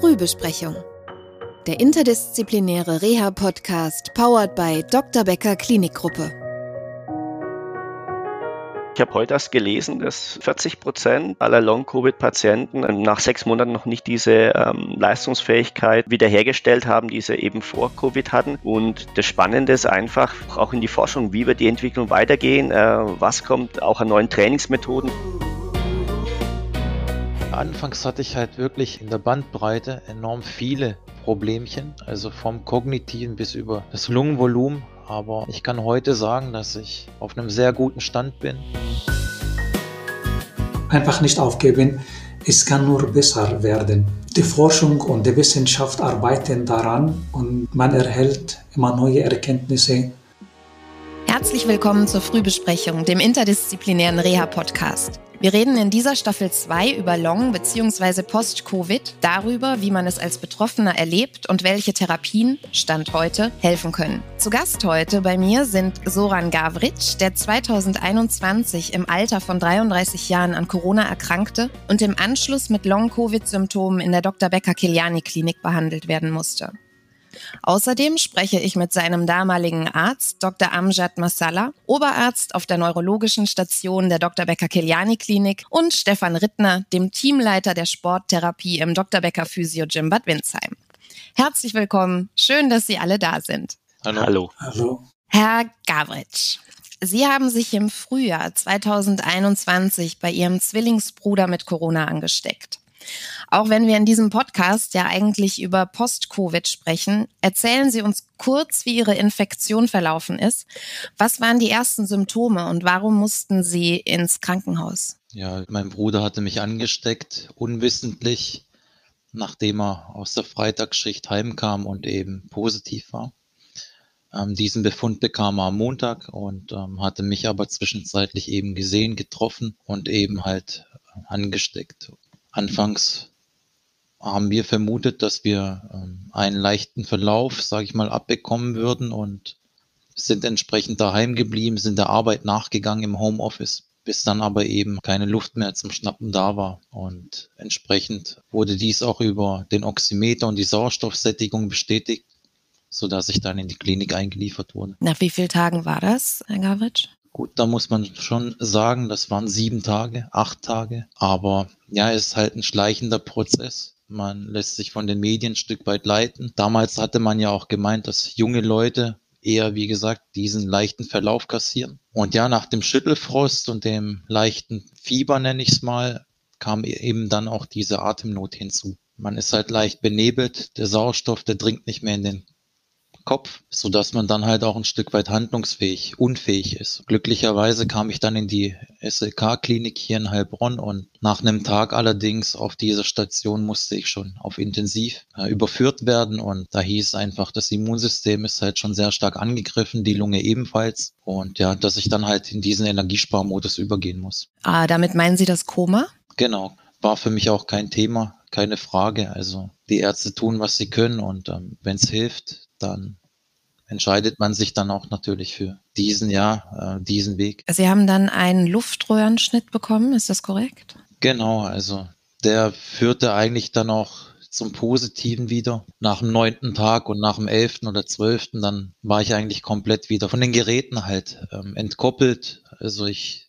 Frühbesprechung. Der interdisziplinäre Reha-Podcast powered by Dr. Becker Klinikgruppe. Ich habe heute erst gelesen, dass 40 Prozent aller Long-Covid-Patienten nach sechs Monaten noch nicht diese ähm, Leistungsfähigkeit wiederhergestellt haben, die sie eben vor Covid hatten. Und das Spannende ist einfach auch in die Forschung, wie wird die Entwicklung weitergehen, äh, was kommt auch an neuen Trainingsmethoden. Anfangs hatte ich halt wirklich in der Bandbreite enorm viele Problemchen, also vom kognitiven bis über das Lungenvolumen aber ich kann heute sagen, dass ich auf einem sehr guten Stand bin. Einfach nicht aufgeben, es kann nur besser werden. Die Forschung und die Wissenschaft arbeiten daran und man erhält immer neue Erkenntnisse. Herzlich willkommen zur Frühbesprechung, dem interdisziplinären Reha-Podcast. Wir reden in dieser Staffel 2 über Long- bzw. Post-Covid, darüber, wie man es als Betroffener erlebt und welche Therapien, Stand heute, helfen können. Zu Gast heute bei mir sind Soran Gavric, der 2021 im Alter von 33 Jahren an Corona erkrankte und im Anschluss mit Long-Covid-Symptomen in der Dr. Becker-Kiliani-Klinik behandelt werden musste. Außerdem spreche ich mit seinem damaligen Arzt, Dr. Amjad Massala, Oberarzt auf der neurologischen Station der Dr. Becker Kiliani Klinik und Stefan Rittner, dem Teamleiter der Sporttherapie im Dr. Becker Physio Gym Bad Windsheim. Herzlich willkommen. Schön, dass Sie alle da sind. Hallo. Hallo. Herr Gavritsch, Sie haben sich im Frühjahr 2021 bei Ihrem Zwillingsbruder mit Corona angesteckt. Auch wenn wir in diesem Podcast ja eigentlich über Post-Covid sprechen, erzählen Sie uns kurz, wie Ihre Infektion verlaufen ist. Was waren die ersten Symptome und warum mussten Sie ins Krankenhaus? Ja, mein Bruder hatte mich angesteckt, unwissentlich, nachdem er aus der Freitagsschicht heimkam und eben positiv war. Ähm, diesen Befund bekam er am Montag und ähm, hatte mich aber zwischenzeitlich eben gesehen, getroffen und eben halt angesteckt. Anfangs haben wir vermutet, dass wir ähm, einen leichten Verlauf, sage ich mal, abbekommen würden und sind entsprechend daheim geblieben, sind der Arbeit nachgegangen im Homeoffice, bis dann aber eben keine Luft mehr zum Schnappen da war. Und entsprechend wurde dies auch über den Oximeter und die Sauerstoffsättigung bestätigt, sodass ich dann in die Klinik eingeliefert wurde. Nach wie vielen Tagen war das, Herr Gavitsch? Gut, da muss man schon sagen, das waren sieben Tage, acht Tage. Aber ja, es ist halt ein schleichender Prozess. Man lässt sich von den Medien ein Stück weit leiten. Damals hatte man ja auch gemeint, dass junge Leute eher, wie gesagt, diesen leichten Verlauf kassieren. Und ja, nach dem Schüttelfrost und dem leichten Fieber, nenne ich es mal, kam e-, eben dann auch diese Atemnot hinzu. Man ist halt leicht benebelt, der Sauerstoff, der dringt nicht mehr in den Kopf, so dass man dann halt auch ein Stück weit handlungsfähig, unfähig ist. Glücklicherweise kam ich dann in die SLK-Klinik hier in Heilbronn und nach einem Tag allerdings auf dieser Station musste ich schon auf Intensiv äh, überführt werden und da hieß einfach, das Immunsystem ist halt schon sehr stark angegriffen, die Lunge ebenfalls und ja, dass ich dann halt in diesen Energiesparmodus übergehen muss. Ah, damit meinen Sie das Koma? Genau, war für mich auch kein Thema, keine Frage. Also die Ärzte tun, was sie können und ähm, wenn es hilft, dann entscheidet man sich dann auch natürlich für diesen ja, äh, diesen Weg. Sie haben dann einen Luftröhrenschnitt bekommen, ist das korrekt? Genau, also der führte eigentlich dann auch zum Positiven wieder. Nach dem neunten Tag und nach dem elften oder zwölften, dann war ich eigentlich komplett wieder von den Geräten halt ähm, entkoppelt. Also ich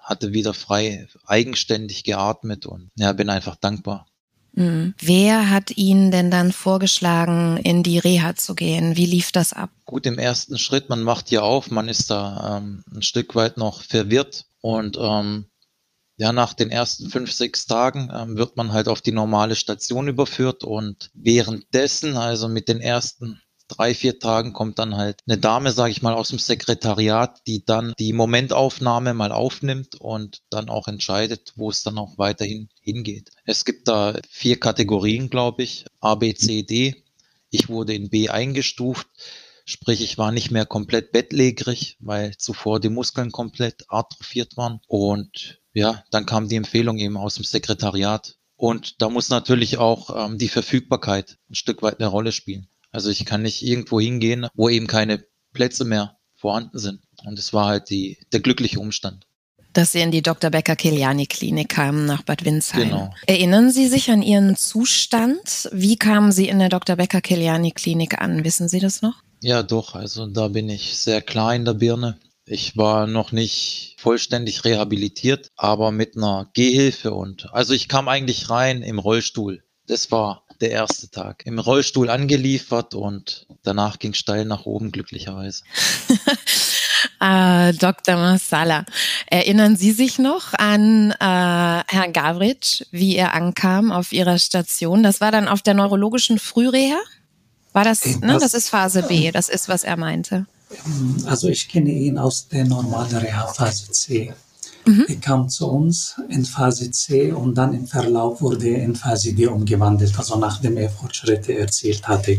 hatte wieder frei eigenständig geatmet und ja, bin einfach dankbar. Mhm. Wer hat Ihnen denn dann vorgeschlagen, in die Reha zu gehen? Wie lief das ab? Gut, im ersten Schritt, man macht hier auf, man ist da ähm, ein Stück weit noch verwirrt und ähm, ja, nach den ersten fünf, sechs Tagen ähm, wird man halt auf die normale Station überführt und währenddessen, also mit den ersten drei, vier Tagen kommt dann halt eine Dame, sage ich mal, aus dem Sekretariat, die dann die Momentaufnahme mal aufnimmt und dann auch entscheidet, wo es dann auch weiterhin hingeht. Es gibt da vier Kategorien, glaube ich, A, B, C, D. Ich wurde in B eingestuft. Sprich, ich war nicht mehr komplett bettlägerig, weil zuvor die Muskeln komplett atrophiert waren. Und ja, dann kam die Empfehlung eben aus dem Sekretariat. Und da muss natürlich auch ähm, die Verfügbarkeit ein Stück weit eine Rolle spielen. Also ich kann nicht irgendwo hingehen, wo eben keine Plätze mehr vorhanden sind. Und es war halt die, der glückliche Umstand. dass Sie in die Dr. Becker-Kiliani-Klinik kamen nach Bad Windsheim. Genau. Erinnern Sie sich an Ihren Zustand? Wie kamen Sie in der Dr. Becker-Kiliani-Klinik an? Wissen Sie das noch? Ja, doch. Also da bin ich sehr klar in der Birne. Ich war noch nicht vollständig rehabilitiert, aber mit einer Gehhilfe und also ich kam eigentlich rein im Rollstuhl. Das war der erste Tag. Im Rollstuhl angeliefert und danach ging steil nach oben, glücklicherweise. äh, Dr. Marsala, erinnern Sie sich noch an äh, Herrn Gavritsch, wie er ankam auf Ihrer Station? Das war dann auf der neurologischen Frühreha? War das, ne? Das ist Phase B, das ist, was er meinte. Also ich kenne ihn aus der normalen Reha Phase C. Mhm. Er kam zu uns in Phase C und dann im Verlauf wurde er in Phase D umgewandelt, also nachdem er Fortschritte erzielt hatte.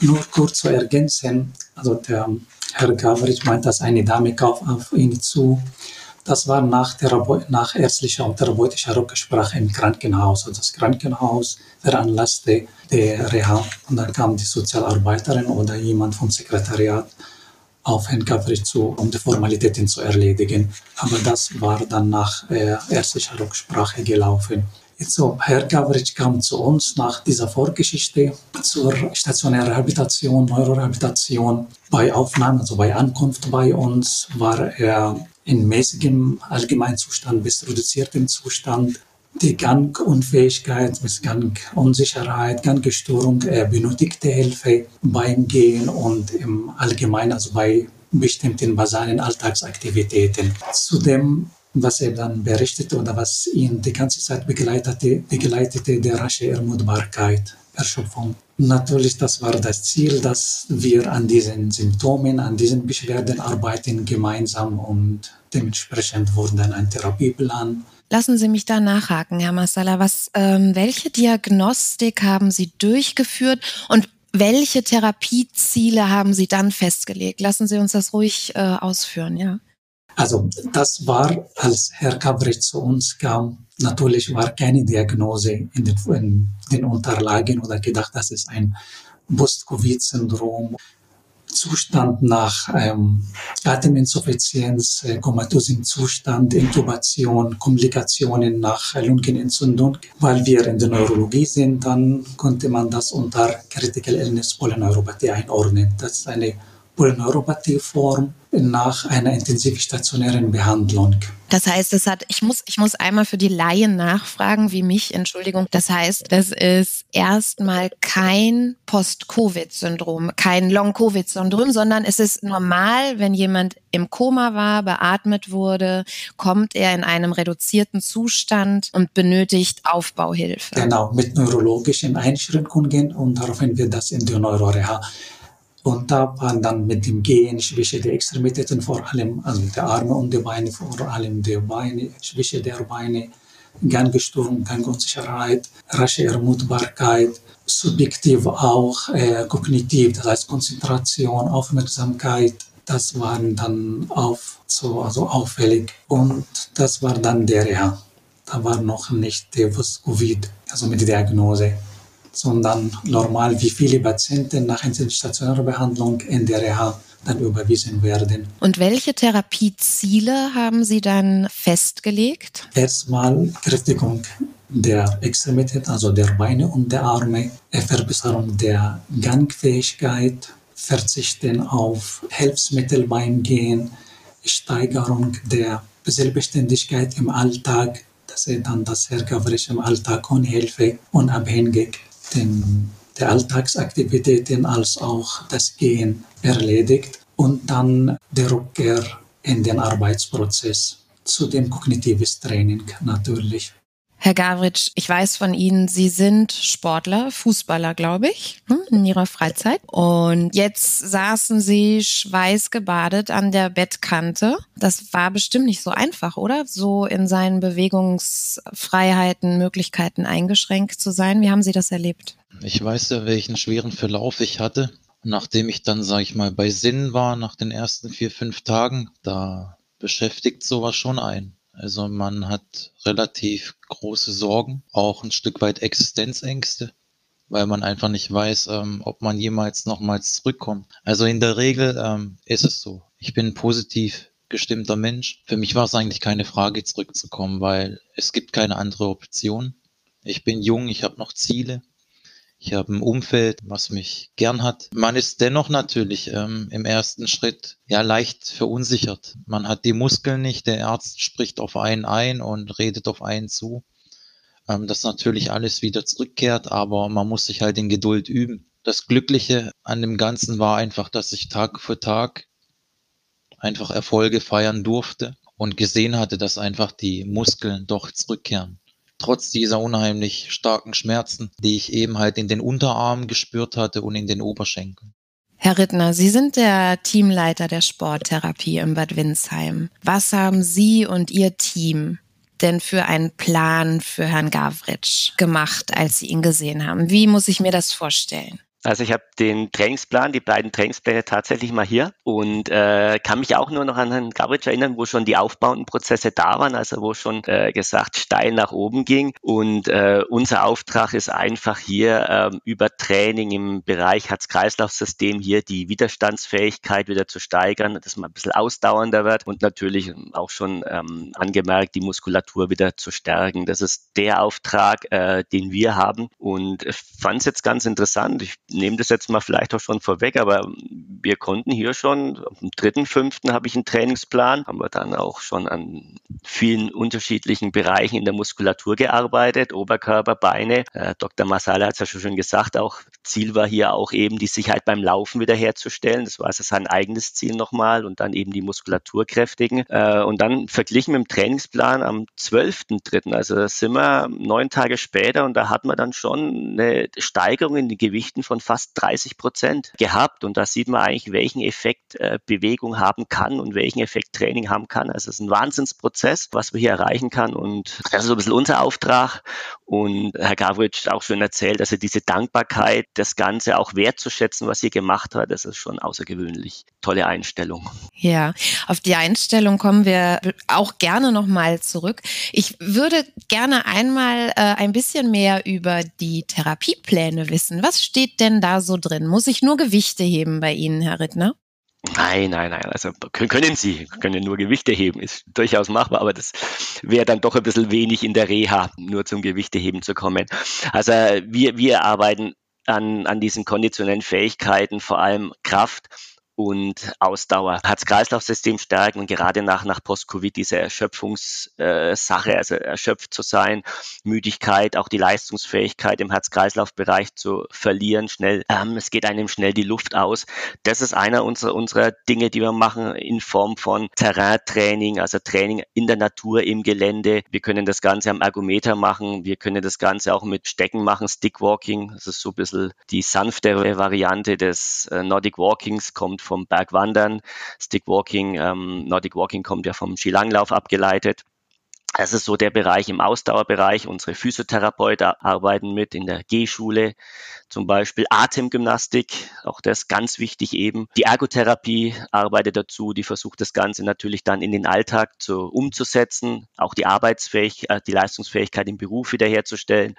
Nur kurz zu ergänzen, also der Herr Gavritsch meint, dass eine Dame kauft auf ihn zu. Das war nach, nach ärztlicher und therapeutischer Rücksprache im Krankenhaus. Also das Krankenhaus veranlasste der Reha und dann kam die Sozialarbeiterin oder jemand vom Sekretariat auf Herrn Gavritsch zu, um die Formalitäten zu erledigen. Aber das war dann nach äh, ärztlicher Rücksprache gelaufen. So, Herr Gavritsch kam zu uns nach dieser Vorgeschichte zur stationären Rehabilitation, Neurorehabilitation. Bei Aufnahme, also bei Ankunft bei uns, war er in mäßigem Allgemeinzustand bis reduziertem Zustand die Gangunfähigkeit, bis Gangunsicherheit, Gangstörung, er benötigte Hilfe beim Gehen und im Allgemeinen, also bei bestimmten basalen Alltagsaktivitäten. Zudem, was er dann berichtete oder was ihn die ganze Zeit begleitete, begleitete der rasche Ermutbarkeit, Erschöpfung. Natürlich, das war das Ziel, dass wir an diesen Symptomen, an diesen Beschwerden arbeiten gemeinsam und dementsprechend wurde dann ein Therapieplan Lassen Sie mich da nachhaken, Herr Massala. Was, ähm, welche Diagnostik haben Sie durchgeführt und welche Therapieziele haben Sie dann festgelegt? Lassen Sie uns das ruhig äh, ausführen, ja. Also das war, als Herr Kabrit zu uns kam, natürlich war keine Diagnose in den, in den Unterlagen oder gedacht, das ist ein Post-Covid-Syndrom Zustand nach ähm, Ateminsuffizienz, äh, komatosem Zustand, Intubation, Komplikationen nach Lungenentzündung. Weil wir in der Neurologie sind, dann konnte man das unter Critical Illness Polyneuropathie einordnen. Das ist eine Polyneuropathie-Form nach einer intensivstationären Behandlung. Das heißt, es hat, ich muss, ich muss einmal für die Laien nachfragen, wie mich, Entschuldigung. Das heißt, das ist erstmal kein Post-Covid-Syndrom, kein Long-Covid-Syndrom, sondern es ist normal, wenn jemand im Koma war, beatmet wurde, kommt er in einem reduzierten Zustand und benötigt Aufbauhilfe. Genau, mit neurologischen Einschränkungen und daraufhin wird das in der Neuroreha und da waren dann mit dem Gehen Schwäche der Extremitäten, vor allem also der Arme und der Beine, vor allem der Beine, Schwäche der Beine, Gangstörung, Gangunsicherheit, rasche Ermutbarkeit, subjektiv auch äh, kognitiv, das heißt Konzentration, Aufmerksamkeit, das waren dann auf, so, also auffällig. Und das war dann der Reha. Da war noch nicht der Covid, also mit der Diagnose sondern normal, wie viele Patienten nach stationärer Behandlung in der Reha dann überwiesen werden. Und welche Therapieziele haben Sie dann festgelegt? Erstmal Kräftigung der Extremitäten, also der Beine und der Arme, Verbesserung der Gangfähigkeit, Verzichten auf Hilfsmittel beim Gehen, Steigerung der Selbstständigkeit im Alltag, dass er dann das Hergabrisch im Alltag ohne Hilfe unabhängig den, der Alltagsaktivitäten als auch das Gehen erledigt und dann der Rückkehr in den Arbeitsprozess zu dem kognitives Training natürlich. Herr Gavritsch, ich weiß von Ihnen, Sie sind Sportler, Fußballer, glaube ich, hm, in Ihrer Freizeit. Und jetzt saßen Sie schweißgebadet an der Bettkante. Das war bestimmt nicht so einfach, oder? So in seinen Bewegungsfreiheiten, Möglichkeiten eingeschränkt zu sein. Wie haben Sie das erlebt? Ich weiß ja, welchen schweren Verlauf ich hatte. Nachdem ich dann, sage ich mal, bei Sinn war, nach den ersten vier, fünf Tagen, da beschäftigt sowas schon ein. Also man hat relativ große Sorgen, auch ein Stück weit Existenzängste, weil man einfach nicht weiß, ähm, ob man jemals nochmals zurückkommt. Also in der Regel ähm, ist es so. Ich bin positiv selbstbestimmter Mensch. Für mich war es eigentlich keine Frage, zurückzukommen, weil es gibt keine andere Option. Ich bin jung, ich habe noch Ziele. Ich habe ein Umfeld, was mich gern hat. Man ist dennoch natürlich ähm, im ersten Schritt ja leicht verunsichert. Man hat die Muskeln nicht, der Arzt spricht auf einen ein und redet auf einen zu. Ähm, dass natürlich alles wieder zurückkehrt, aber man muss sich halt in Geduld üben. Das Glückliche an dem Ganzen war einfach, dass ich Tag für Tag einfach Erfolge feiern durfte und gesehen hatte, dass einfach die Muskeln doch zurückkehren trotz dieser unheimlich starken Schmerzen, die ich eben halt in den Unterarmen gespürt hatte und in den Oberschenkeln. Herr Rittner, Sie sind der Teamleiter der Sporttherapie im Bad Windsheim. Was haben Sie und Ihr Team denn für einen Plan für Herrn Gavritsch gemacht, als Sie ihn gesehen haben? Wie muss ich mir das vorstellen? Also ich habe den Trainingsplan, die beiden Trainingspläne tatsächlich mal hier und äh, kann mich auch nur noch an Herrn Gabritsch erinnern, wo schon die aufbauenden Prozesse da waren, also wo schon äh, gesagt steil nach oben ging. Und äh, unser Auftrag ist einfach hier äh, über Training im Bereich Herz-Kreislauf-System hier die Widerstandsfähigkeit wieder zu steigern, dass man ein bisschen ausdauernder wird und natürlich auch schon ähm, angemerkt, die Muskulatur wieder zu stärken. Das ist der Auftrag, äh, den wir haben und ich fand es jetzt ganz interessant. Ich nehme das jetzt mal vielleicht auch schon vorweg, aber wir konnten hier schon, am dritten, fünften habe ich einen Trainingsplan, haben wir dann auch schon an vielen unterschiedlichen Bereichen in der Muskulatur gearbeitet, Oberkörper, Beine. Äh, Dr. Masala hat es ja schon gesagt, auch Ziel war hier auch eben die Sicherheit beim Laufen wiederherzustellen. Das war also sein eigenes Ziel nochmal und dann eben die Muskulatur kräftigen. Äh, und dann verglichen mit dem Trainingsplan am 12.3., also da sind wir neun Tage später und da hat man dann schon eine Steigerung in den Gewichten von fast 30 Prozent gehabt. Und da sieht man eigentlich, welchen Effekt äh, Bewegung haben kann und welchen Effekt Training haben kann. Also es ist ein Wahnsinnsprozess, was wir hier erreichen kann. Und das ist so ein bisschen unser Auftrag. Und Herr Gavritsch hat auch schon erzählt, also diese Dankbarkeit, das Ganze auch wertzuschätzen, was ihr gemacht hat, das ist schon außergewöhnlich. Tolle Einstellung. Ja, auf die Einstellung kommen wir auch gerne nochmal zurück. Ich würde gerne einmal äh, ein bisschen mehr über die Therapiepläne wissen. Was steht denn da so drin? Muss ich nur Gewichte heben bei Ihnen, Herr Rittner? Nein, nein, nein. Also können Sie, können nur Gewichte heben, ist durchaus machbar, aber das wäre dann doch ein bisschen wenig in der Reha, nur zum Gewichteheben zu kommen. Also wir, wir arbeiten an, an diesen konditionellen Fähigkeiten, vor allem Kraft und Ausdauer, Herz-Kreislauf-System stärken und gerade nach, nach Post-Covid diese Erschöpfungssache, äh, also erschöpft zu sein, Müdigkeit, auch die Leistungsfähigkeit im Herz-Kreislauf-Bereich zu verlieren, schnell, ähm, es geht einem schnell die Luft aus. Das ist einer unserer, unserer Dinge, die wir machen in Form von Terrain-Training, also Training in der Natur, im Gelände. Wir können das Ganze am Ergometer machen, wir können das Ganze auch mit Stecken machen, Stickwalking, das ist so ein bisschen die sanftere Variante des äh, Nordic Walkings, kommt vom Bergwandern. Stickwalking, ähm, Nordic Walking kommt ja vom Skilanglauf abgeleitet. Das ist so der Bereich im Ausdauerbereich. Unsere Physiotherapeuten arbeiten mit in der G-Schule, zum Beispiel Atemgymnastik, auch das ganz wichtig eben. Die Ergotherapie arbeitet dazu, die versucht das Ganze natürlich dann in den Alltag zu, umzusetzen, auch die Arbeitsfähigkeit, äh, die Leistungsfähigkeit im Beruf wiederherzustellen.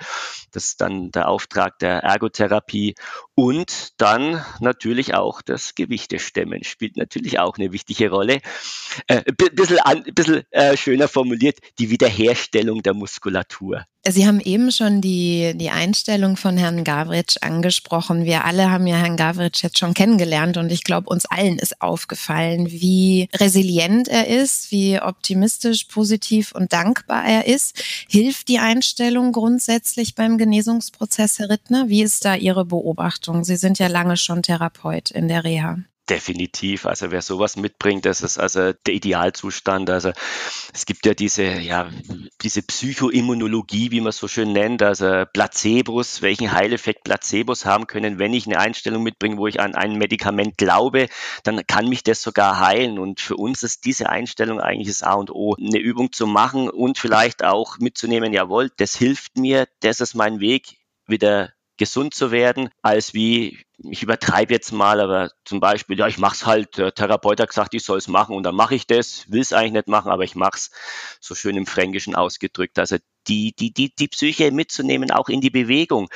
Das ist dann der Auftrag der Ergotherapie. Und dann natürlich auch das Gewichtestemmen spielt natürlich auch eine wichtige Rolle. Äh, bisschen, an, bisschen äh, schöner formuliert, die Wiederherstellung der Muskulatur. Sie haben eben schon die, die Einstellung von Herrn Gavritsch angesprochen. Wir alle haben ja Herrn Gavritsch jetzt schon kennengelernt und ich glaube, uns allen ist aufgefallen, wie resilient er ist, wie optimistisch, positiv und dankbar er ist. Hilft die Einstellung grundsätzlich beim Genesungsprozess, Herr Rittner? Wie ist da Ihre Beobachtung? Sie sind ja lange schon Therapeut in der Reha. Definitiv. Also wer sowas mitbringt, das ist also der Idealzustand. Also es gibt ja diese, ja, diese Psychoimmunologie, wie man es so schön nennt, also Placebos, welchen Heileffekt Placebos haben können. Wenn ich eine Einstellung mitbringe, wo ich an ein Medikament glaube, dann kann mich das sogar heilen. Und für uns ist diese Einstellung eigentlich das A und O, eine Übung zu machen und vielleicht auch mitzunehmen, jawohl, das hilft mir, das ist mein Weg, wieder gesund zu werden, als wie, ich übertreibe jetzt mal, aber zum Beispiel, ja, ich mach's halt, der Therapeut hat gesagt, ich soll es machen und dann mache ich das, will es eigentlich nicht machen, aber ich mach's, so schön im Fränkischen ausgedrückt. Also die, die, die, die Psyche mitzunehmen, auch in die Bewegung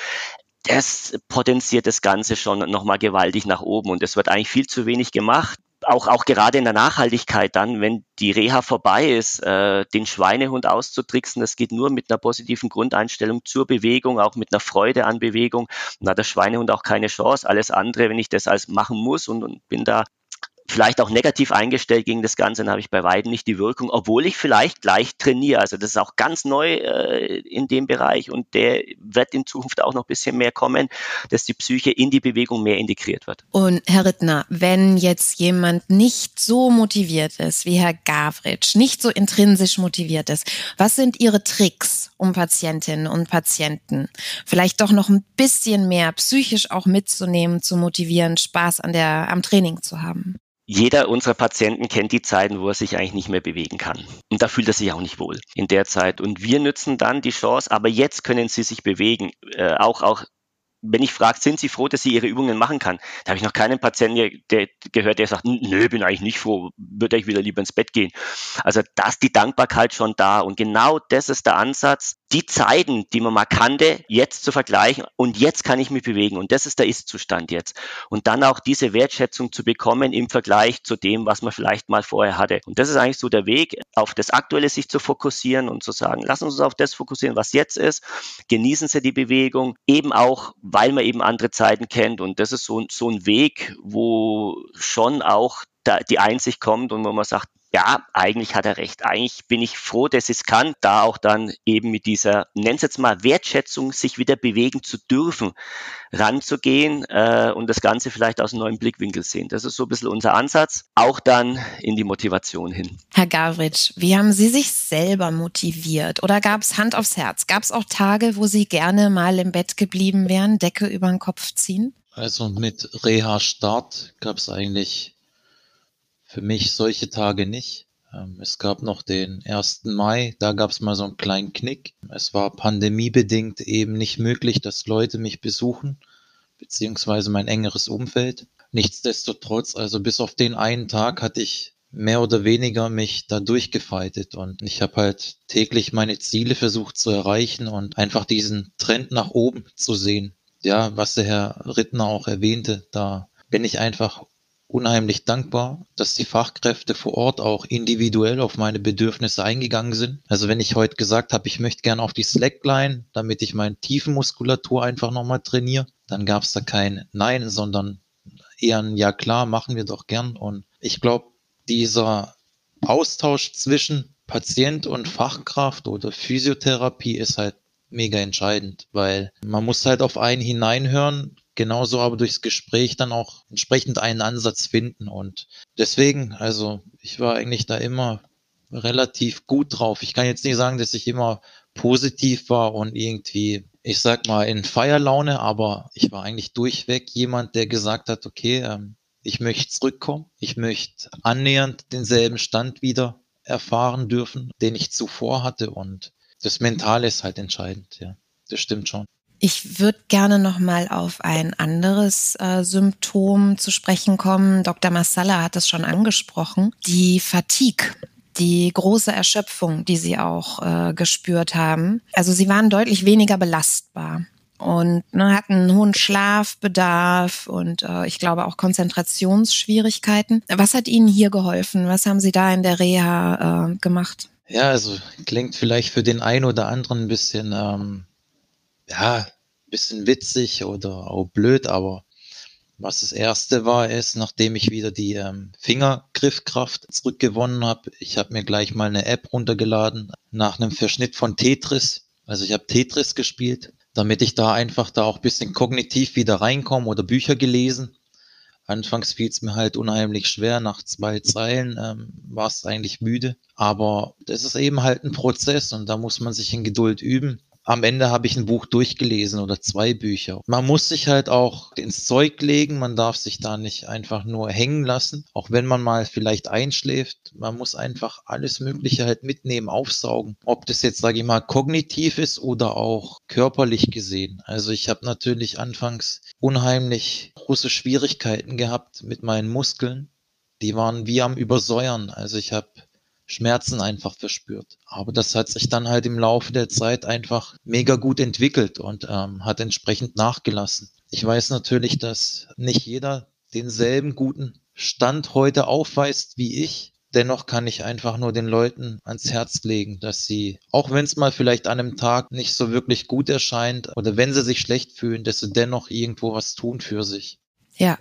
das potenziert das Ganze schon nochmal gewaltig nach oben und es wird eigentlich viel zu wenig gemacht auch, auch gerade in der Nachhaltigkeit dann, wenn die Reha vorbei ist, äh, den Schweinehund auszutricksen, das geht nur mit einer positiven Grundeinstellung zur Bewegung, auch mit einer Freude an Bewegung. Und hat der Schweinehund auch keine Chance. Alles andere, wenn ich das als machen muss und, und bin da vielleicht auch negativ eingestellt gegen das Ganze, dann habe ich bei weitem nicht die Wirkung, obwohl ich vielleicht gleich trainiere. Also das ist auch ganz neu äh, in dem Bereich und der wird in Zukunft auch noch ein bisschen mehr kommen, dass die Psyche in die Bewegung mehr integriert wird. Und Herr Rittner, wenn jetzt jemand nicht so motiviert ist wie Herr Gavritsch, nicht so intrinsisch motiviert ist, was sind Ihre Tricks, um Patientinnen und Patienten vielleicht doch noch ein bisschen mehr psychisch auch mitzunehmen, zu motivieren, Spaß an der, am Training zu haben? Jeder unserer Patienten kennt die Zeiten, wo er sich eigentlich nicht mehr bewegen kann. Und da fühlt er sich auch nicht wohl in der Zeit. Und wir nützen dann die Chance, aber jetzt können sie sich bewegen. Äh, auch, auch wenn ich frage, sind Sie froh, dass Sie Ihre Übungen machen kann? Da habe ich noch keinen Patienten der, gehört, der sagt, nö, bin eigentlich nicht froh, würde ich wieder lieber ins Bett gehen. Also da ist die Dankbarkeit schon da. Und genau das ist der Ansatz, die Zeiten, die man mal kannte, jetzt zu vergleichen und jetzt kann ich mich bewegen. Und das ist der Ist-Zustand jetzt. Und dann auch diese Wertschätzung zu bekommen im Vergleich zu dem, was man vielleicht mal vorher hatte. Und das ist eigentlich so der Weg, auf das Aktuelle sich zu fokussieren und zu sagen, lassen uns auf das fokussieren, was jetzt ist. Genießen Sie die Bewegung, eben auch, weil man eben andere Zeiten kennt. Und das ist so, so ein Weg, wo schon auch die Einsicht kommt und wo man sagt, ja, eigentlich hat er recht. Eigentlich bin ich froh, dass es kann, da auch dann eben mit dieser, nenn es jetzt mal Wertschätzung, sich wieder bewegen zu dürfen, ranzugehen äh, und das Ganze vielleicht aus einem neuen Blickwinkel sehen. Das ist so ein bisschen unser Ansatz, auch dann in die Motivation hin. Herr Gavritsch, wie haben Sie sich selber motiviert? Oder gab es Hand aufs Herz? Gab es auch Tage, wo Sie gerne mal im Bett geblieben wären, Decke über den Kopf ziehen? Also mit Reha-Start gab es eigentlich für mich solche Tage nicht. Ähm, es gab noch den 1. Mai, da gab es mal so einen kleinen Knick. Es war pandemiebedingt eben nicht möglich, dass Leute mich besuchen, beziehungsweise mein engeres Umfeld. Nichtsdestotrotz, also bis auf den einen Tag hatte ich mehr oder weniger mich da durchgefeitet und ich habe halt täglich meine Ziele versucht zu erreichen und einfach diesen Trend nach oben zu sehen. Ja, was der Herr Rittner auch erwähnte, da bin ich einfach unheimlich dankbar, dass die Fachkräfte vor Ort auch individuell auf meine Bedürfnisse eingegangen sind. Also wenn ich heute gesagt habe, ich möchte gerne auf die Slackline, damit ich meine Tiefenmuskulatur einfach nochmal trainiere, dann gab es da kein Nein, sondern eher ein Ja klar, machen wir doch gern. Und ich glaube, dieser Austausch zwischen Patient und Fachkraft oder Physiotherapie ist halt mega entscheidend, weil man muss halt auf einen hineinhören, genauso aber durchs Gespräch dann auch entsprechend einen Ansatz finden. Und deswegen, also ich war eigentlich da immer relativ gut drauf. Ich kann jetzt nicht sagen, dass ich immer positiv war und irgendwie, ich sag mal, in Feierlaune, aber ich war eigentlich durchweg jemand, der gesagt hat, okay, ähm, ich möchte zurückkommen, ich möchte annähernd denselben Stand wieder erfahren dürfen, den ich zuvor hatte und das Mentale ist halt entscheidend, ja. Das stimmt schon. Ich würde gerne noch mal auf ein anderes äh, Symptom zu sprechen kommen. Dr. Massala hat es schon angesprochen. Die Fatigue, die große Erschöpfung, die Sie auch äh, gespürt haben. Also Sie waren deutlich weniger belastbar und ne, hatten einen hohen Schlafbedarf und äh, ich glaube auch Konzentrationsschwierigkeiten. Was hat Ihnen hier geholfen? Was haben Sie da in der Reha äh, gemacht? Ja, also klingt vielleicht für den einen oder anderen ein bisschen ähm, ja, bisschen witzig oder auch blöd, aber was das erste war, ist, nachdem ich wieder die ähm, Fingergriffkraft zurückgewonnen habe, ich habe mir gleich mal eine App runtergeladen nach einem Verschnitt von Tetris. Also ich habe Tetris gespielt, damit ich da einfach da auch bisschen kognitiv wieder reinkomme oder Bücher gelesen. Anfangs fiel es mir halt unheimlich schwer, nach zwei Zeilen ähm, war es eigentlich müde. Aber das ist eben halt ein Prozess und da muss man sich in Geduld üben am Ende habe ich ein Buch durchgelesen oder zwei Bücher. Man muss sich halt auch ins Zeug legen, man darf sich da nicht einfach nur hängen lassen, auch wenn man mal vielleicht einschläft. Man muss einfach alles Mögliche halt mitnehmen, aufsaugen. Ob das jetzt, sage ich mal, kognitiv ist oder auch körperlich gesehen. Also ich habe natürlich anfangs unheimlich große Schwierigkeiten gehabt mit meinen Muskeln. Die waren wie am Übersäuern. Also ich habe Schmerzen einfach verspürt. Aber das hat sich dann halt im Laufe der Zeit einfach mega gut entwickelt und ähm, hat entsprechend nachgelassen. Ich weiß natürlich, dass nicht jeder denselben guten Stand heute aufweist wie ich. Dennoch kann ich einfach nur den Leuten ans Herz legen, dass sie, auch wenn es mal vielleicht an einem Tag nicht so wirklich gut erscheint oder wenn sie sich schlecht fühlen, dass sie dennoch irgendwo was tun für sich. Ja,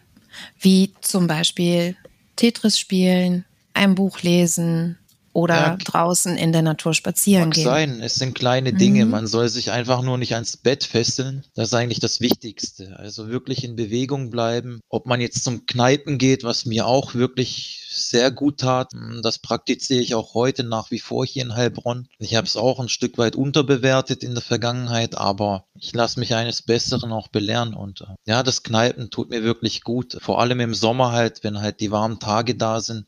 wie zum Beispiel Tetris spielen, ein Buch lesen, oder ja, draußen in der Natur spazieren mag gehen. sein, es sind kleine Dinge. Mhm. Man soll sich einfach nur nicht ans Bett fesseln. Das ist eigentlich das Wichtigste. Also wirklich in Bewegung bleiben. Ob man jetzt zum Kneipen geht, was mir auch wirklich sehr gut tat, hm, das praktiziere ich auch heute nach wie vor hier in Heilbronn. Ich habe es auch ein Stück weit unterbewertet in der Vergangenheit, aber ich lasse mich eines Besseren auch belehren und äh, ja, das Kneipen tut mir wirklich gut. Vor allem im Sommer halt, wenn halt die warmen Tage da sind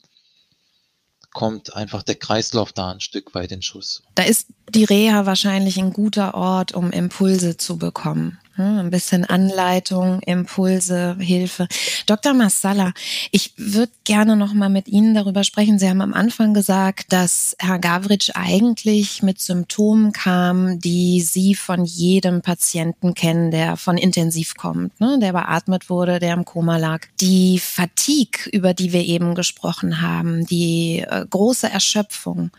kommt einfach der Kreislauf da ein Stück weit in Schuss. Da ist die Reha wahrscheinlich ein guter Ort, um Impulse zu bekommen. Hm, ein bisschen Anleitung, Impulse, Hilfe. Dr. Massala, ich würde gerne noch mal mit Ihnen darüber sprechen. Sie haben am Anfang gesagt, dass Herr Gavritsch eigentlich mit Symptomen kam, die Sie von jedem Patienten kennen, der von intensiv kommt, ne? der beatmet wurde, der im Koma lag. Die Fatigue, über die wir eben gesprochen haben, die äh, große Erschöpfung,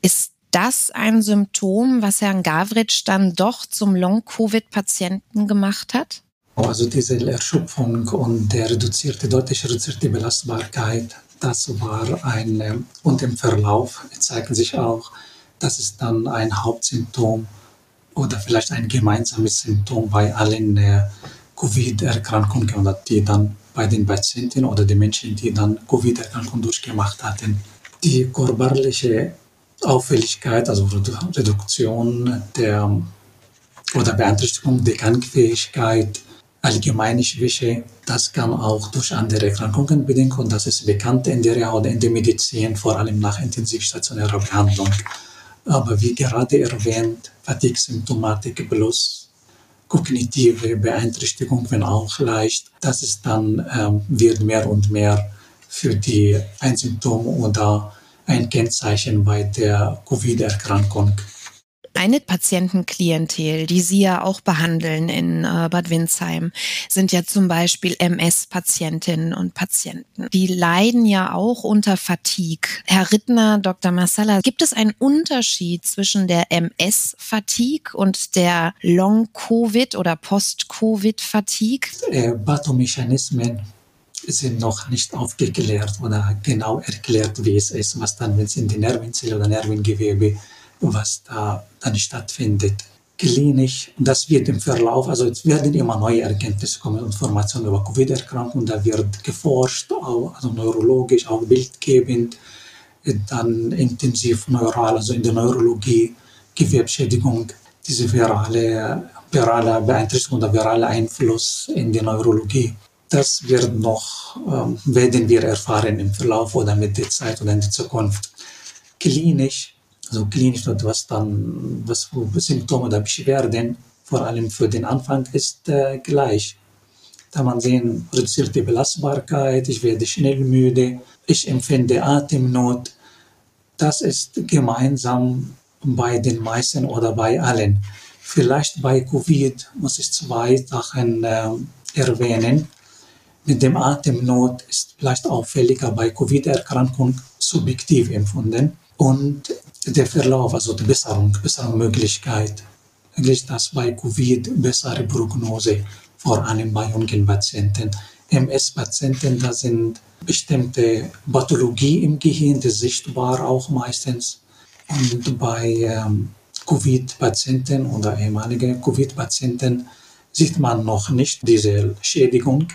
ist das ein Symptom, was Herrn Gavritsch dann doch zum Long-Covid-Patienten gemacht hat? Also diese Erschöpfung und der reduzierte, deutlich reduzierte Belastbarkeit, das war ein, und im Verlauf zeigt sich auch, das ist dann ein Hauptsymptom oder vielleicht ein gemeinsames Symptom bei allen äh, Covid-Erkrankungen, die dann bei den Patienten oder den Menschen, die dann Covid-Erkrankungen durchgemacht hatten. Die körperliche Auffälligkeit, also Reduktion der oder Beeinträchtigung der Gangfähigkeit, allgemeine Schwäche, das kann auch durch andere Erkrankungen bedingt und das ist bekannt in der oder in der Medizin, vor allem nach intensivstationärer Behandlung. Aber wie gerade erwähnt, Fatigue-Symptomatik plus kognitive Beeinträchtigung, wenn auch leicht, das ist dann, ähm, wird mehr und mehr für die ein Symptom oder ein Kennzeichen bei der Covid-Erkrankung. Eine Patientenklientel, die Sie ja auch behandeln in äh, Bad Windsheim, sind ja zum Beispiel MS-Patientinnen und Patienten. Die leiden ja auch unter Fatigue. Herr Rittner, Dr. Massala, gibt es einen Unterschied zwischen der MS-Fatigue und der Long-Covid oder Post-Covid-Fatigue? Äh, Pathomechanismen sind noch nicht aufgeklärt oder genau erklärt, wie es ist, was dann, wenn es in die Nervenzelle oder Nervengewebe, was da dann stattfindet. Klinisch, das wird im Verlauf, also es werden immer neue Erkenntnisse kommen, Informationen über Covid-Erkrankungen, da wird geforscht, auch, also neurologisch, auch bildgebend, dann intensiv neural, also in der Neurologie, Gewebschädigung, diese virale, virale Beeinträchtigung oder virale Einfluss in die Neurologie das wird noch, ähm, werden wir erfahren im Verlauf oder mit der Zeit oder in der Zukunft. Klinisch, also klinisch was dann, was Symptome oder Beschwerden, vor allem für den Anfang, ist äh, gleich. Da man sehen, reduzierte Belastbarkeit, ich werde schnell müde, ich empfinde Atemnot. Das ist gemeinsam bei den meisten oder bei allen. Vielleicht bei Covid muss ich zwei Sachen äh, erwähnen mit dem Atemnot ist vielleicht auffälliger bei Covid-Erkrankung subjektiv empfunden und der Verlauf, also die Besserung, Besserungsmöglichkeit, eigentlich das bei Covid bessere Prognose, vor allem bei jungen Patienten. MS-Patienten, da sind bestimmte Pathologie im Gehirn, die sichtbar auch meistens. Und bei ähm, Covid-Patienten oder ehemaligen Covid-Patienten sieht man noch nicht diese Schädigung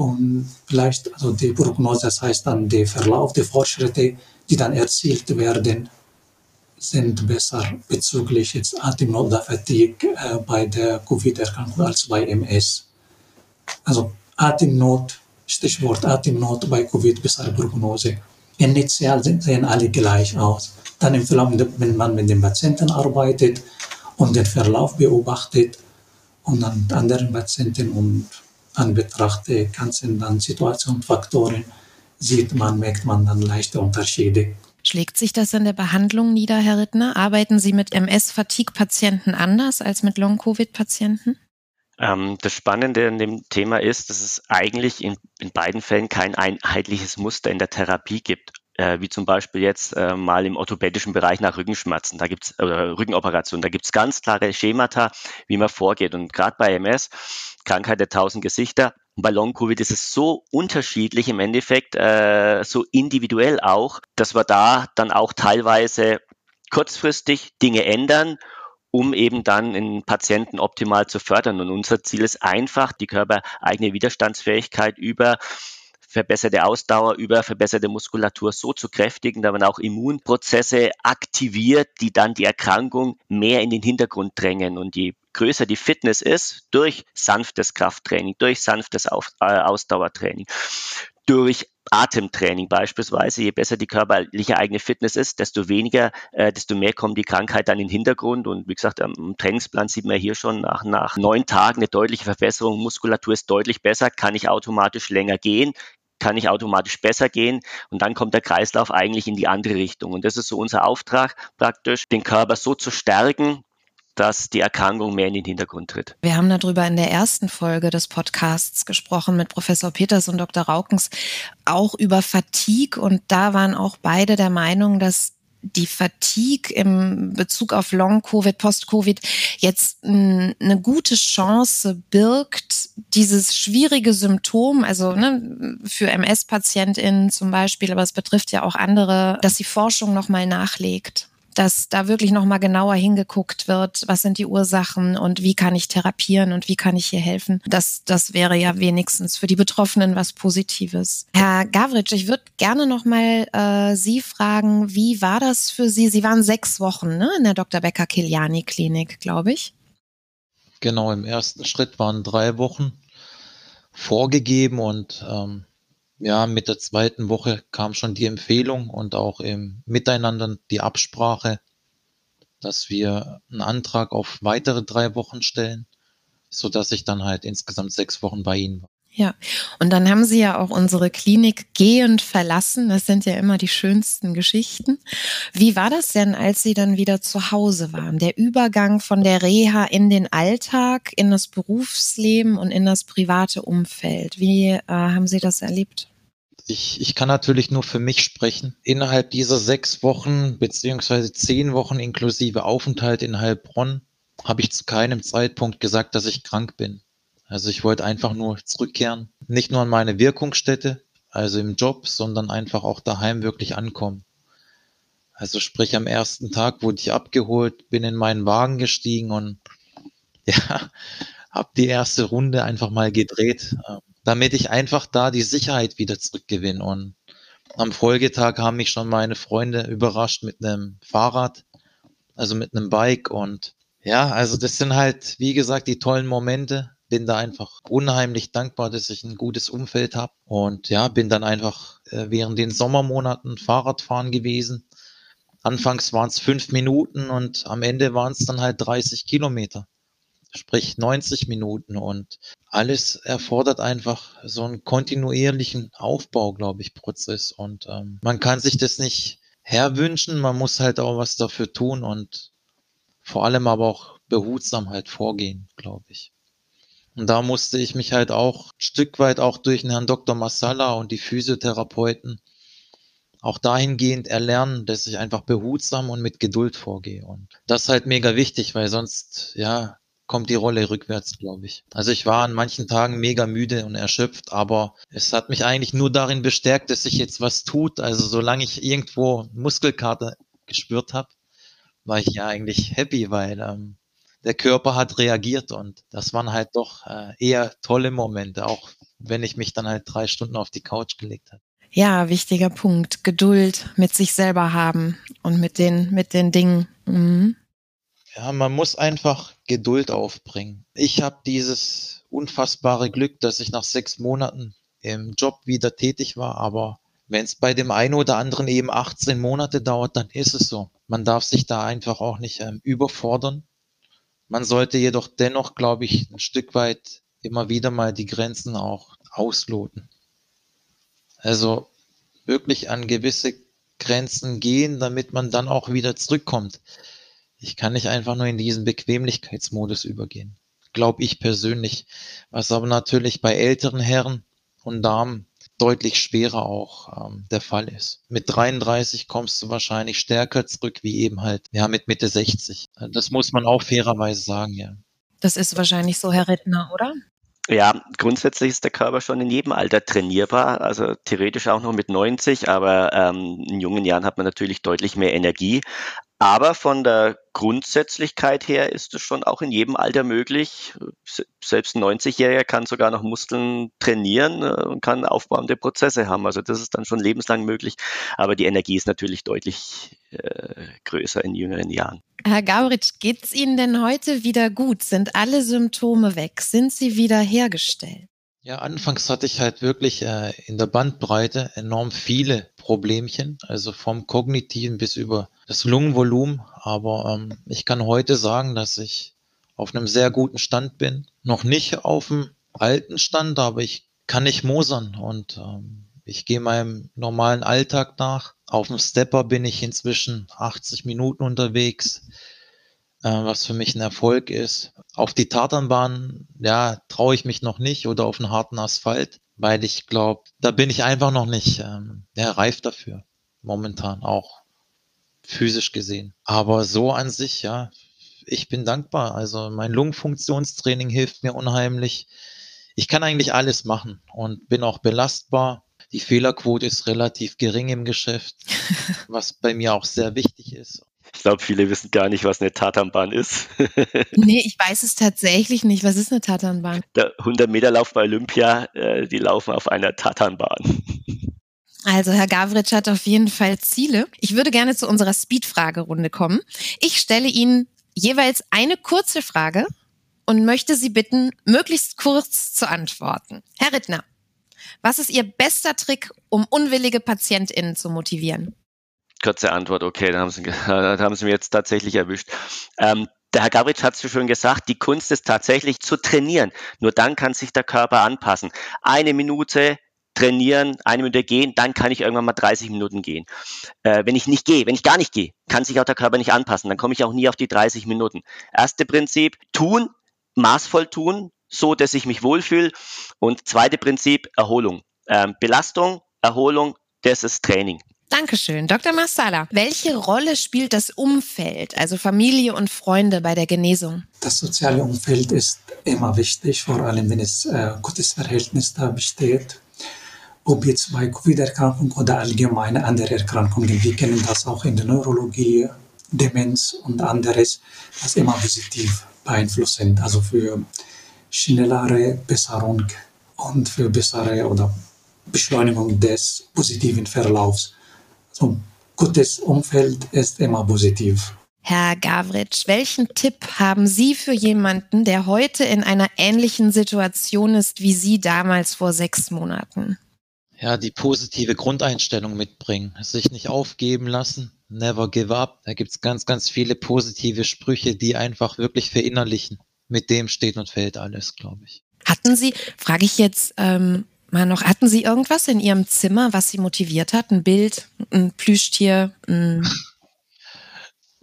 und vielleicht, also die Prognose, das heißt dann der Verlauf der Fortschritte, die dann erzielt werden, sind besser bezüglich jetzt Atemnot oder Fatigue äh, bei der Covid-Erkrankung als bei MS. Also Atemnot, Stichwort Atemnot bei Covid, bessere Prognose. Initial sehen alle gleich aus. Dann im Verlauf, wenn man mit dem Patienten arbeitet und den Verlauf beobachtet und dann anderen Patienten und an Betracht der ganzen dann Situation, Faktoren, sieht man, merkt man dann leichte Unterschiede. Schlägt sich das in der Behandlung nieder, Herr Rittner? Arbeiten Sie mit MS-Fatigue-Patienten anders als mit Long-Covid-Patienten? Ähm, das Spannende an dem Thema ist, dass es eigentlich in, in beiden Fällen kein einheitliches Muster in der Therapie gibt äh, wie zum Beispiel jetzt äh, mal im orthopädischen Bereich nach Rückenschmerzen, da gibt's oder Rückenoperationen, da gibt's ganz klare Schemata, wie man vorgeht. Und gerade bei MS, Krankheit der tausend Gesichter, bei Long-Covid ist es so unterschiedlich im Endeffekt, äh, so individuell auch, dass wir da dann auch teilweise kurzfristig Dinge ändern um eben dann den Patienten optimal zu fördern. Und unser Ziel ist einfach, die körpereigene Widerstandsfähigkeit über verbesserte Ausdauer, über verbesserte Muskulatur so zu kräftigen, dass man auch Immunprozesse aktiviert, die dann die Erkrankung mehr in den Hintergrund drängen. Und je größer die Fitness ist, durch sanftes Krafttraining, durch sanftes Auf, äh, Ausdauertraining, durch Atemtraining beispielsweise, je besser die körperliche eigene Fitness ist, desto weniger, äh, desto mehr kommt die Krankheit dann in den Hintergrund. Und wie gesagt, am Trainingsplan sieht man hier schon nach, nach neun Tagen eine deutliche Verbesserung. Muskulatur ist deutlich besser, kann ich automatisch länger gehen, kann ich automatisch besser gehen und dann kommt der Kreislauf eigentlich in die andere Richtung. Und das ist so unser Auftrag praktisch, den Körper so zu stärken, dass die Erkrankung mehr in den Hintergrund tritt. Wir haben darüber in der ersten Folge des Podcasts gesprochen mit Professor Peters und Dr. Raukens, auch über Fatigue. Und da waren auch beide der Meinung, dass die Fatigue im Bezug auf Long-Covid, Post-Covid jetzt eine gute Chance birgt, dieses schwierige Symptom, also ne, für MS-PatientInnen zum Beispiel, aber es betrifft ja auch andere, dass die Forschung nochmal nachlegt dass da wirklich nochmal genauer hingeguckt wird, was sind die Ursachen und wie kann ich therapieren und wie kann ich hier helfen. Das, das wäre ja wenigstens für die Betroffenen was Positives. Herr Gavritsch, ich würde gerne nochmal äh, Sie fragen, wie war das für Sie? Sie waren sechs Wochen ne, in der Dr. Becker-Kiliani-Klinik, glaube ich. Genau, im ersten Schritt waren drei Wochen vorgegeben und ähm, ja, mit der zweiten Woche kam schon die Empfehlung und auch im Miteinander die Absprache, dass wir einen Antrag auf weitere drei Wochen stellen, so dass ich dann halt insgesamt sechs Wochen bei Ihnen war. Ja, und dann haben Sie ja auch unsere Klinik gehend verlassen. Das sind ja immer die schönsten Geschichten. Wie war das denn, als Sie dann wieder zu Hause waren? Der Übergang von der Reha in den Alltag, in das Berufsleben und in das private Umfeld. Wie äh, haben Sie das erlebt? Ich, ich kann natürlich nur für mich sprechen. Innerhalb dieser sechs Wochen beziehungsweise zehn Wochen inklusive Aufenthalt in Heilbronn habe ich zu keinem Zeitpunkt gesagt, dass ich krank bin. Also ich wollte einfach nur zurückkehren, nicht nur an meine Wirkungsstätte, also im Job, sondern einfach auch daheim wirklich ankommen. Also sprich am ersten Tag wurde ich abgeholt, bin in meinen Wagen gestiegen und ja, habe die erste Runde einfach mal gedreht damit ich einfach da die Sicherheit wieder zurückgewinne. Und am Folgetag haben mich schon meine Freunde überrascht mit einem Fahrrad, also mit einem Bike. Und ja, also das sind halt, wie gesagt, die tollen Momente. Bin da einfach unheimlich dankbar, dass ich ein gutes Umfeld habe. Und ja, bin dann einfach äh, während den Sommermonaten Fahrradfahren gewesen. Anfangs waren es fünf Minuten und am Ende waren es dann halt 30 Kilometer sprich 90 Minuten und alles erfordert einfach so einen kontinuierlichen Aufbau, glaube ich, Prozess und ähm, man kann sich das nicht herwünschen, man muss halt auch was dafür tun und vor allem aber auch behutsam halt vorgehen, glaube ich. Und da musste ich mich halt auch ein Stück weit auch durch den Herrn Dr. Masala und die Physiotherapeuten auch dahingehend erlernen, dass ich einfach behutsam und mit Geduld vorgehe. Und das ist halt mega wichtig, weil sonst, ja, kommt die Rolle rückwärts, glaube ich. Also ich war an manchen Tagen mega müde und erschöpft, aber es hat mich eigentlich nur darin bestärkt, dass sich jetzt was tut. Also solange ich irgendwo Muskelkater gespürt habe, war ich ja eigentlich happy, weil ähm, der Körper hat reagiert und das waren halt doch äh, eher tolle Momente, auch wenn ich mich dann halt drei Stunden auf die Couch gelegt habe. Ja, wichtiger Punkt. Geduld mit sich selber haben und mit den, mit den Dingen. Mhm. Ja, man muss einfach Geduld aufbringen. Ich habe dieses unfassbare Glück, dass ich nach sechs Monaten im Job wieder tätig war, aber wenn es bei dem einen oder anderen eben 18 Monate dauert, dann ist es so. Man darf sich da einfach auch nicht ähm, überfordern. Man sollte jedoch dennoch, glaube ich, ein Stück weit immer wieder mal die Grenzen auch ausloten. Also wirklich an gewisse Grenzen gehen, damit man dann auch wieder zurückkommt. Ich kann nicht einfach nur in diesen Bequemlichkeitsmodus übergehen. glaube ich persönlich. Was aber natürlich bei älteren Herren und Damen deutlich schwerer auch ähm, der Fall ist. Mit 33 kommst du wahrscheinlich stärker zurück wie eben halt, ja, mit Mitte 60. Das muss man auch fairerweise sagen, ja. Das ist wahrscheinlich so, Herr Rittner, oder? Ja, grundsätzlich ist der Körper schon in jedem Alter trainierbar, also theoretisch auch noch mit 90, aber ähm, in jungen Jahren hat man natürlich deutlich mehr Energie. Aber von der Grundsätzlichkeit her ist es schon auch in jedem Alter möglich. Selbst ein 90-Jähriger kann sogar noch Muskeln trainieren äh, und kann aufbauende Prozesse haben. Also das ist dann schon lebenslang möglich. Aber die Energie ist natürlich deutlich äh, größer in jüngeren Jahren. Herr Gauritsch, geht es Ihnen denn heute wieder gut? Sind alle Symptome weg? Sind Sie wieder hergestellt? Ja, anfangs hatte ich halt wirklich äh, in der Bandbreite enorm viele Problemchen, also vom kognitiven bis über das Lungenvolumen. Aber ähm, ich kann heute sagen, dass ich auf einem sehr guten Stand bin. Noch nicht auf dem alten Stand, aber ich kann nicht mosern und ähm, ich gehe meinem normalen Alltag nach. Auf dem Stepper bin ich inzwischen 80 Minuten unterwegs was für mich ein Erfolg ist. Auf die Tatanbahn, ja, traue ich mich noch nicht oder auf einen harten Asphalt, weil ich glaube, da bin ich einfach noch nicht ähm, ja, reif dafür. Momentan auch physisch gesehen. Aber so an sich, ja, ich bin dankbar. Also mein Lungenfunktionstraining hilft mir unheimlich. Ich kann eigentlich alles machen und bin auch belastbar. Die Fehlerquote ist relativ gering im Geschäft, was bei mir auch sehr wichtig ist. Ich glaube, viele wissen gar nicht, was eine Tatanbahn ist. nee, ich weiß es tatsächlich nicht. Was ist eine Tatanbahn? Der 100-Meter-Lauf bei Olympia, äh, die laufen auf einer Tatanbahn. Also Herr Gavritsch hat auf jeden Fall Ziele. Ich würde gerne zu unserer Speed-Fragerunde kommen. Ich stelle Ihnen jeweils eine kurze Frage und möchte Sie bitten, möglichst kurz zu antworten. Herr Rittner, was ist Ihr bester Trick, um unwillige PatientInnen zu motivieren? Kurze Antwort, okay, dann haben Sie, dann haben Sie mir jetzt tatsächlich erwischt. Ähm, der Herr Gavritsch hat es schon gesagt, die Kunst ist tatsächlich zu trainieren. Nur dann kann sich der Körper anpassen. Eine Minute trainieren, eine Minute gehen, dann kann ich irgendwann mal 30 Minuten gehen. Äh, wenn ich nicht gehe, wenn ich gar nicht gehe, kann sich auch der Körper nicht anpassen. Dann komme ich auch nie auf die 30 Minuten. Erste Prinzip, tun, maßvoll tun, so dass ich mich wohlfühle. Und zweite Prinzip, Erholung. Ähm, Belastung, Erholung, das ist Training. Dankeschön. Dr. Marsala, welche Rolle spielt das Umfeld, also Familie und Freunde bei der Genesung? Das soziale Umfeld ist immer wichtig, vor allem wenn es äh, gutes Verhältnis da besteht. Ob jetzt bei Covid-Erkrankung oder allgemeine andere Erkrankungen, wir kennen das auch in der Neurologie, Demenz und anderes, das immer positiv beeinflussen, also für schnellere Besserung und für bessere oder Beschleunigung des positiven Verlaufs. So gutes Umfeld ist immer positiv. Herr Gavritsch, welchen Tipp haben Sie für jemanden, der heute in einer ähnlichen Situation ist wie Sie damals vor sechs Monaten? Ja, die positive Grundeinstellung mitbringen, sich nicht aufgeben lassen, never give up. Da gibt's ganz, ganz viele positive Sprüche, die einfach wirklich verinnerlichen. Mit dem steht und fällt alles, glaube ich. Hatten Sie, frage ich jetzt ähm, mal noch, hatten Sie irgendwas in Ihrem Zimmer, was Sie motiviert hat? Ein Bild, ein Plüschtier? Ein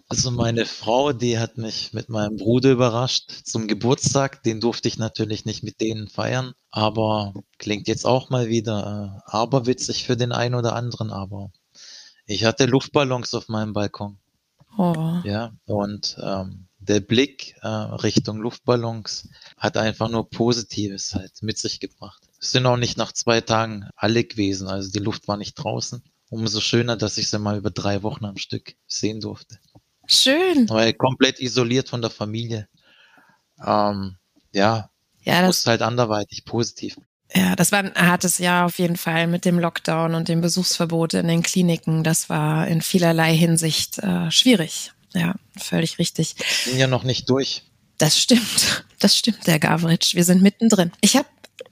also meine Frau, die hat mich mit meinem Bruder überrascht zum Geburtstag. Den durfte ich natürlich nicht mit denen feiern, aber klingt jetzt auch mal wieder äh, aberwitzig für den einen oder anderen, aber ich hatte Luftballons auf meinem Balkon. Oh. Ja, und ähm, der Blick äh, Richtung Luftballons hat einfach nur Positives halt mit sich gebracht. Es sind auch nicht nach zwei Tagen alle gewesen, also die Luft war nicht draußen. Umso schöner, dass ich sie mal über drei Wochen am Stück sehen durfte. Schön. Weil komplett isoliert von der Familie. Ähm, ja, ja das muss halt anderweitig positiv. Ja, das war ein hartes Jahr auf jeden Fall mit dem Lockdown und dem Besuchsverbot in den Kliniken. Das war in vielerlei Hinsicht äh, schwierig. Ja, völlig richtig. Bin ja noch nicht durch. Das stimmt. Das stimmt, Herr Gavritsch. Wir sind mittendrin. Ich habe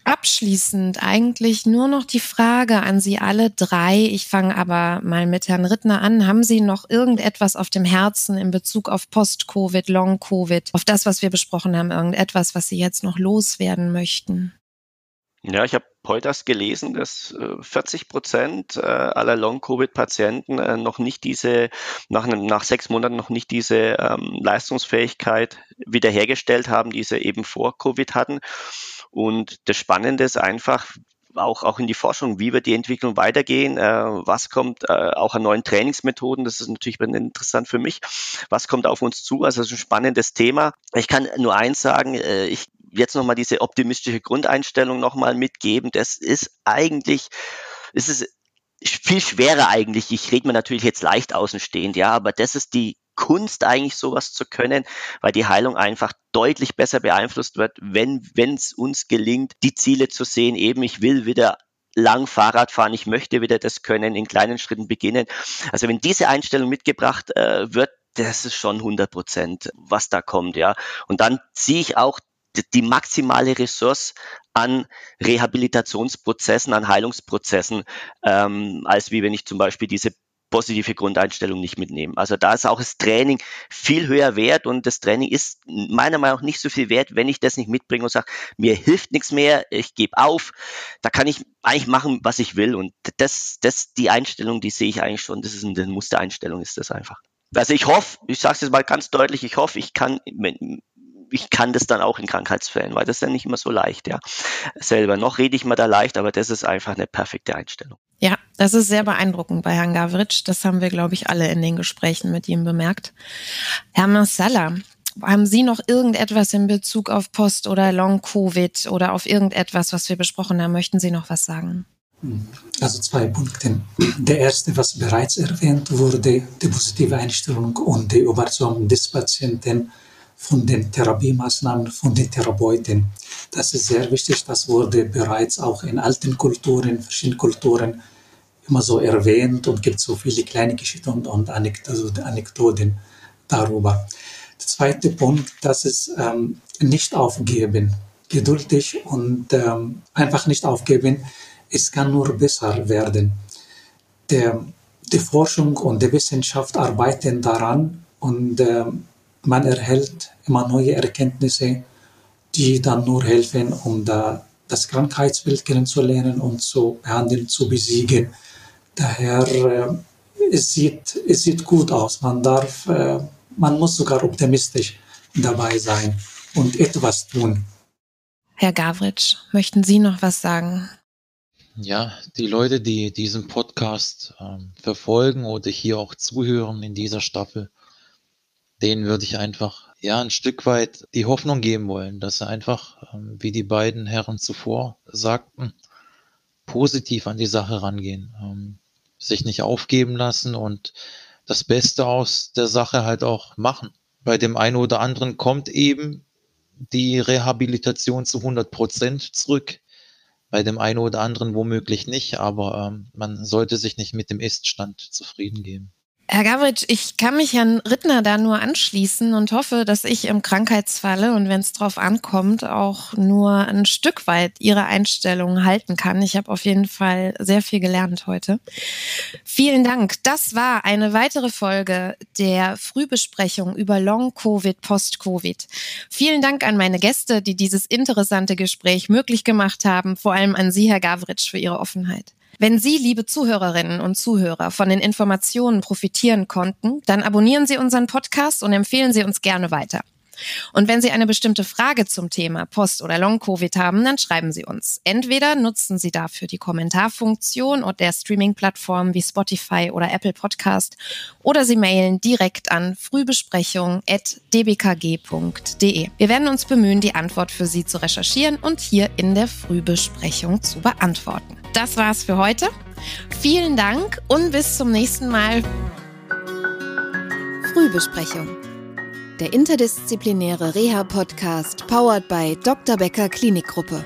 abschließend eigentlich nur noch die Frage an Sie alle drei. Ich fange aber mal mit Herrn Rittner an. Haben Sie noch irgendetwas auf dem Herzen in Bezug auf Post-Covid, Long-Covid, auf das, was wir besprochen haben, irgendetwas, was Sie jetzt noch loswerden möchten? Ja, ich habe Polters gelesen, dass 40 äh, Prozent äh, aller Long-Covid-Patienten äh, noch nicht diese, nach, nach sechs Monaten noch nicht diese ähm, Leistungsfähigkeit wiederhergestellt haben, die sie eben vor Covid hatten. Und das Spannende ist einfach, auch, auch in die Forschung, wie wird die Entwicklung weitergehen, äh, was kommt äh, auch an neuen Trainingsmethoden, das ist natürlich interessant für mich, was kommt auf uns zu, also das ist ein spannendes Thema. Ich kann nur eins sagen, äh, ich jetzt nochmal diese optimistische Grundeinstellung nochmal mitgeben, das ist eigentlich, es ist viel schwerer eigentlich, ich rede mir natürlich jetzt leicht außenstehend, ja, aber das ist die Kunst eigentlich sowas zu können, weil die Heilung einfach deutlich besser beeinflusst wird, wenn es uns gelingt, die Ziele zu sehen, eben ich will wieder lang Fahrrad fahren, ich möchte wieder das können, in kleinen Schritten beginnen. Also wenn diese Einstellung mitgebracht äh, wird, das ist schon 100 Prozent, was da kommt, ja. Und dann ziehe ich auch die maximale Ressource an Rehabilitationsprozessen, an Heilungsprozessen, ähm, als wie wenn ich zum Beispiel diese positive Grundeinstellung nicht mitnehmen. Also da ist auch das Training viel höher wert und das Training ist meiner Meinung nach nicht so viel wert, wenn ich das nicht mitbringe und sage, mir hilft nichts mehr, ich gebe auf. Da kann ich eigentlich machen, was ich will und das, das die Einstellung, die sehe ich eigentlich schon. Das ist eine Mustereinstellung, ist das einfach. Also ich hoffe, ich sage es jetzt mal ganz deutlich, ich hoffe, ich kann ich kann das dann auch in Krankheitsfällen, weil das ist ja nicht immer so leicht, ja. Selber noch rede ich mal da leicht, aber das ist einfach eine perfekte Einstellung. Ja, das ist sehr beeindruckend bei Herrn Gavritsch. Das haben wir, glaube ich, alle in den Gesprächen mit ihm bemerkt. Herr Marsala, haben Sie noch irgendetwas in Bezug auf Post- oder Long-Covid oder auf irgendetwas, was wir besprochen haben? Möchten Sie noch was sagen? Also zwei Punkte. Der erste, was bereits erwähnt wurde, die positive Einstellung und die Überzeugung des Patienten von den Therapiemaßnahmen, von den Therapeuten. Das ist sehr wichtig. Das wurde bereits auch in alten Kulturen, verschiedenen Kulturen immer so erwähnt und gibt so viele kleine Geschichten und Anekdoten darüber. Der zweite Punkt, das ist ähm, nicht aufgeben, geduldig und ähm, einfach nicht aufgeben. Es kann nur besser werden. Der, die Forschung und die Wissenschaft arbeiten daran und ähm, man erhält immer neue Erkenntnisse, die dann nur helfen, um da das Krankheitsbild kennenzulernen und zu behandeln, zu besiegen. Daher äh, es sieht es sieht gut aus. Man darf, äh, man muss sogar optimistisch dabei sein und etwas tun. Herr Gavritsch, möchten Sie noch was sagen? Ja, die Leute, die diesen Podcast ähm, verfolgen oder hier auch zuhören in dieser Staffel, denen würde ich einfach ja ein Stück weit die Hoffnung geben wollen, dass sie einfach, ähm, wie die beiden Herren zuvor sagten, positiv an die Sache rangehen, ähm, sich nicht aufgeben lassen und das Beste aus der Sache halt auch machen. Bei dem einen oder anderen kommt eben die Rehabilitation zu 100 Prozent zurück. Bei dem einen oder anderen womöglich nicht, aber ähm, man sollte sich nicht mit dem Iststand zufrieden geben. Herr Gavritsch, ich kann mich Herrn Rittner da nur anschließen und hoffe, dass ich im Krankheitsfalle und wenn es drauf ankommt, auch nur ein Stück weit Ihre Einstellung halten kann. Ich habe auf jeden Fall sehr viel gelernt heute. Vielen Dank. Das war eine weitere Folge der Frühbesprechung über Long-Covid, Post-Covid. Vielen Dank an meine Gäste, die dieses interessante Gespräch möglich gemacht haben, vor allem an Sie, Herr Gavritsch, für Ihre Offenheit. Wenn Sie, liebe Zuhörerinnen und Zuhörer, von den Informationen profitieren konnten, dann abonnieren Sie unseren Podcast und empfehlen Sie uns gerne weiter. Und wenn Sie eine bestimmte Frage zum Thema Post- oder Long-Covid haben, dann schreiben Sie uns. Entweder nutzen Sie dafür die Kommentarfunktion und der Streaming-Plattform wie Spotify oder Apple Podcast oder Sie mailen direkt an frühbesprechung.dbkg.de. Wir werden uns bemühen, die Antwort für Sie zu recherchieren und hier in der Frühbesprechung zu beantworten. Das war's für heute. Vielen Dank und bis zum nächsten Mal. Frühbesprechung der interdisziplinäre Reha-Podcast powered by Dr. Becker Klinikgruppe.